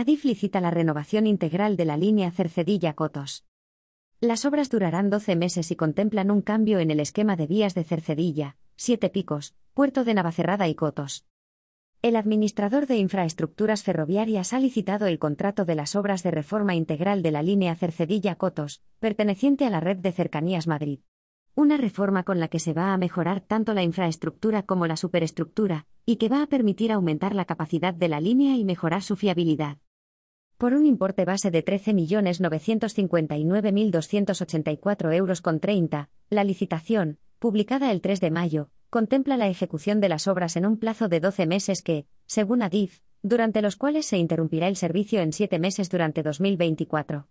Adif licita la renovación integral de la línea Cercedilla-Cotos. Las obras durarán 12 meses y contemplan un cambio en el esquema de vías de Cercedilla, Siete Picos, Puerto de Navacerrada y Cotos. El administrador de infraestructuras ferroviarias ha licitado el contrato de las obras de reforma integral de la línea Cercedilla-Cotos, perteneciente a la red de cercanías Madrid. Una reforma con la que se va a mejorar tanto la infraestructura como la superestructura, y que va a permitir aumentar la capacidad de la línea y mejorar su fiabilidad. Por un importe base de 13.959.284 euros con 30, la licitación, publicada el 3 de mayo, contempla la ejecución de las obras en un plazo de 12 meses que, según ADIF, durante los cuales se interrumpirá el servicio en 7 meses durante 2024.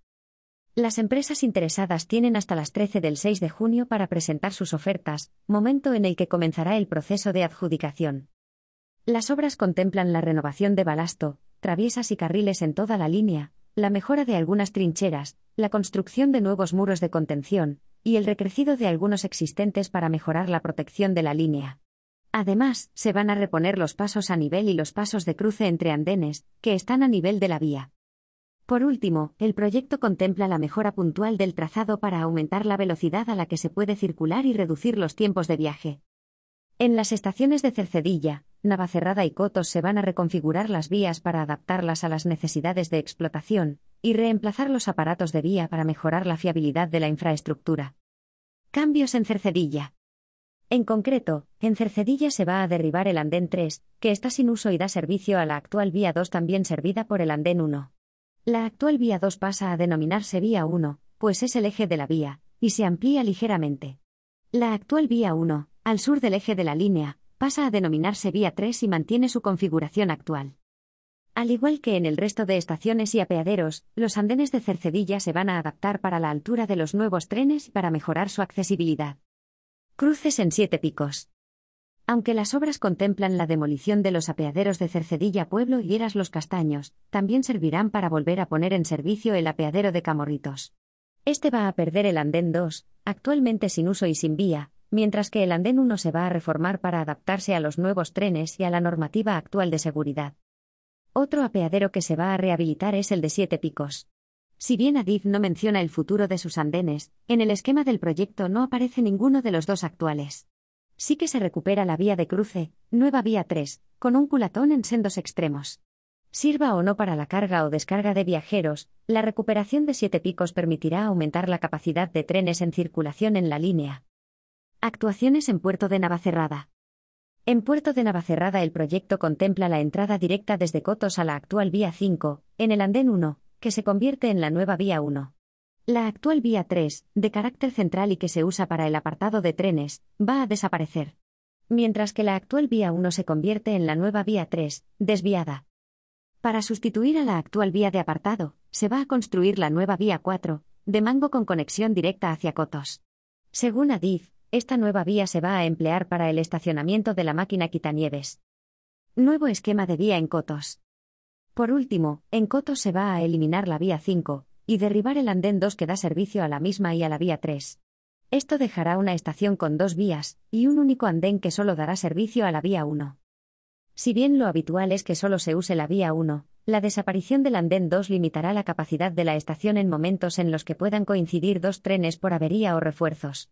Las empresas interesadas tienen hasta las 13 del 6 de junio para presentar sus ofertas, momento en el que comenzará el proceso de adjudicación. Las obras contemplan la renovación de balasto, traviesas y carriles en toda la línea, la mejora de algunas trincheras, la construcción de nuevos muros de contención, y el recrecido de algunos existentes para mejorar la protección de la línea. Además, se van a reponer los pasos a nivel y los pasos de cruce entre andenes, que están a nivel de la vía. Por último, el proyecto contempla la mejora puntual del trazado para aumentar la velocidad a la que se puede circular y reducir los tiempos de viaje. En las estaciones de Cercedilla, Navacerrada y Cotos se van a reconfigurar las vías para adaptarlas a las necesidades de explotación, y reemplazar los aparatos de vía para mejorar la fiabilidad de la infraestructura. Cambios en Cercedilla. En concreto, en Cercedilla se va a derribar el andén 3, que está sin uso y da servicio a la actual vía 2 también servida por el andén 1. La actual vía 2 pasa a denominarse vía 1, pues es el eje de la vía, y se amplía ligeramente. La actual vía 1, al sur del eje de la línea, pasa a denominarse vía 3 y mantiene su configuración actual. Al igual que en el resto de estaciones y apeaderos, los andenes de Cercedilla se van a adaptar para la altura de los nuevos trenes y para mejorar su accesibilidad. Cruces en siete picos. Aunque las obras contemplan la demolición de los apeaderos de Cercedilla Pueblo y Eras Los Castaños, también servirán para volver a poner en servicio el apeadero de Camorritos. Este va a perder el andén 2, actualmente sin uso y sin vía, mientras que el andén 1 se va a reformar para adaptarse a los nuevos trenes y a la normativa actual de seguridad. Otro apeadero que se va a rehabilitar es el de Siete Picos. Si bien Adif no menciona el futuro de sus andenes, en el esquema del proyecto no aparece ninguno de los dos actuales sí que se recupera la vía de cruce, nueva vía 3, con un culatón en sendos extremos. Sirva o no para la carga o descarga de viajeros, la recuperación de siete picos permitirá aumentar la capacidad de trenes en circulación en la línea. Actuaciones en Puerto de Navacerrada. En Puerto de Navacerrada el proyecto contempla la entrada directa desde Cotos a la actual vía 5, en el andén 1, que se convierte en la nueva vía 1. La actual vía 3, de carácter central y que se usa para el apartado de trenes, va a desaparecer. Mientras que la actual vía 1 se convierte en la nueva vía 3, desviada. Para sustituir a la actual vía de apartado, se va a construir la nueva vía 4, de mango con conexión directa hacia Cotos. Según Adif, esta nueva vía se va a emplear para el estacionamiento de la máquina quitanieves. Nuevo esquema de vía en Cotos. Por último, en Cotos se va a eliminar la vía 5, y derribar el andén 2 que da servicio a la misma y a la vía 3. Esto dejará una estación con dos vías, y un único andén que solo dará servicio a la vía 1. Si bien lo habitual es que solo se use la vía 1, la desaparición del andén 2 limitará la capacidad de la estación en momentos en los que puedan coincidir dos trenes por avería o refuerzos.